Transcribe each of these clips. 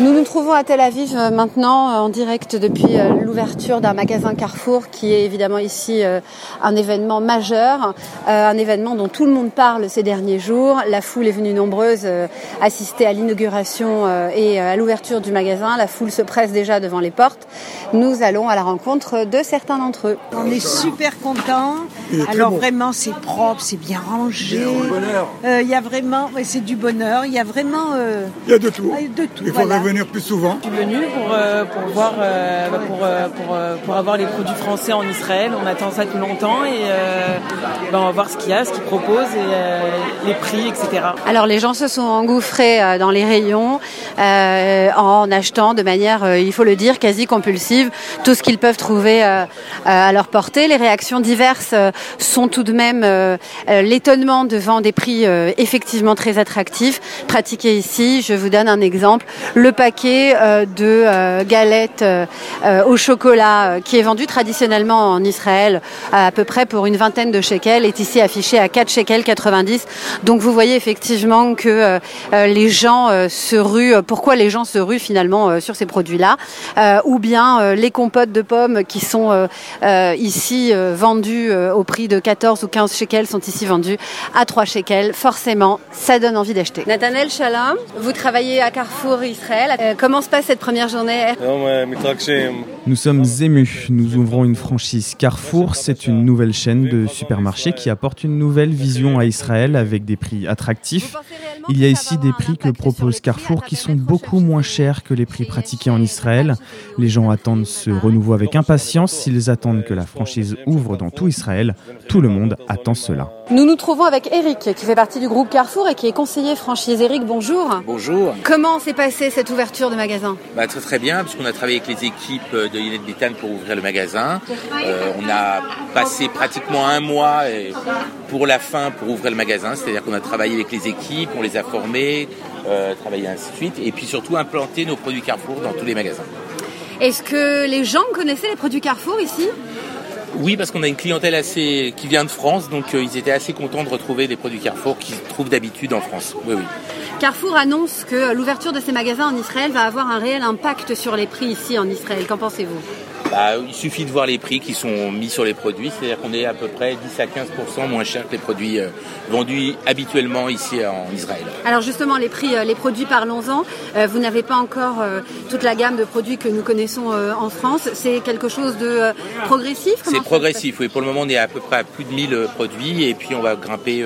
Nous nous trouvons à Tel Aviv euh, maintenant euh, en direct depuis euh, l'ouverture d'un magasin Carrefour qui est évidemment ici un événement majeur, un événement dont tout le monde parle ces derniers jours. La foule est venue nombreuse assister à l'inauguration et à l'ouverture du magasin. La foule se presse déjà devant les portes. Nous allons à la rencontre de certains d'entre eux. On est super contents. Alors vraiment c'est propre, c'est bien rangé. Il y a vraiment, c'est du bonheur. Il y a vraiment. Il y a de tout. De tout venir plus souvent Je suis venue pour, euh, pour voir, euh, pour, euh, pour, pour, avoir les produits français en Israël. On attend ça depuis longtemps et ben, on va voir ce qu'il y a, ce qu'ils proposent et les prix, etc. Alors les gens se sont engouffrés dans les rayons en achetant de manière, il faut le dire, quasi compulsive tout ce qu'ils peuvent trouver à leur portée. Les réactions diverses sont tout de même l'étonnement devant des prix effectivement très attractifs pratiqués ici. Je vous donne un exemple. Le paquet euh, de euh, galettes euh, au chocolat qui est vendu traditionnellement en Israël à, peu près pour une vingtaine de shekels est ici affiché à 4 shekels 90. Donc vous voyez effectivement que les gens se ruent. Pourquoi les gens se ruent finalement sur ces produits-là Ou bien les compotes de pommes qui sont ici vendues au prix de 14 ou 15 shekels sont ici vendues à 3 shekels. Forcément, ça donne envie d'acheter. Nathanaël Shalom, vous travaillez à Carrefour Israël. Euh, comment se passe cette première journée? Nous sommes émus. Nous ouvrons une franchise Carrefour. C'est une nouvelle chaîne de supermarchés qui apporte une nouvelle vision à Israël avec des prix attractifs. Il y a ici des prix que propose Carrefour qui sont beaucoup moins chers que les prix pratiqués en Israël. Les gens attendent ce renouveau avec impatience. S'ils attendent que la franchise ouvre dans tout Israël, tout le monde attend cela. Nous nous trouvons avec Eric qui fait partie du groupe Carrefour et qui est conseiller franchise. Eric, bonjour. Bonjour. Comment s'est passée cette ouverture de magasin bah, Très très bien, puisqu'on a travaillé avec les équipes de Yannette Bitan pour ouvrir le magasin. Euh, on a passé pratiquement un mois pour la fin pour ouvrir le magasin, c'est-à-dire qu'on a travaillé avec les équipes, on les a formés, euh, travaillé ainsi de suite, et puis surtout implanté nos produits Carrefour dans tous les magasins. Est-ce que les gens connaissaient les produits Carrefour ici? Oui, parce qu'on a une clientèle assez qui vient de France, donc euh, ils étaient assez contents de retrouver des produits Carrefour qu'ils trouvent d'habitude en France. Oui, oui. Carrefour annonce que l'ouverture de ces magasins en Israël va avoir un réel impact sur les prix ici en Israël. Qu'en pensez-vous? Bah, il suffit de voir les prix qui sont mis sur les produits, c'est-à-dire qu'on est à peu près 10 à 15% moins cher que les produits euh, vendus habituellement ici en Israël. Alors justement, les prix, euh, les produits, parlons-en. vous n'avez pas encore toute la gamme de produits que nous connaissons en France. C'est quelque chose de progressif? C'est progressif, oui. Pour le moment, on est à peu près à plus de 1000 produits et puis on va grimper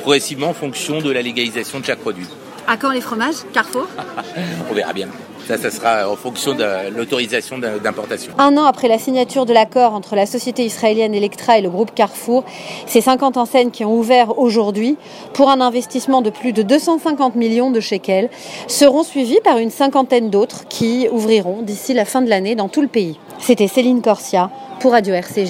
progressivement en fonction de la légalisation de chaque produit. À quand les fromages Carrefour On verra bien. Ça, ça sera en fonction de l'autorisation d'importation. Un an après la signature de l'accord entre la société israélienne Electra et le groupe Carrefour, ces 50 enseignes qui ont ouvert aujourd'hui pour un investissement de plus de 250 millions de shekels seront suivies par une cinquantaine d'autres qui ouvriront d'ici la fin de l'année dans tout le pays. C'était Céline Corsia pour Radio RCJ.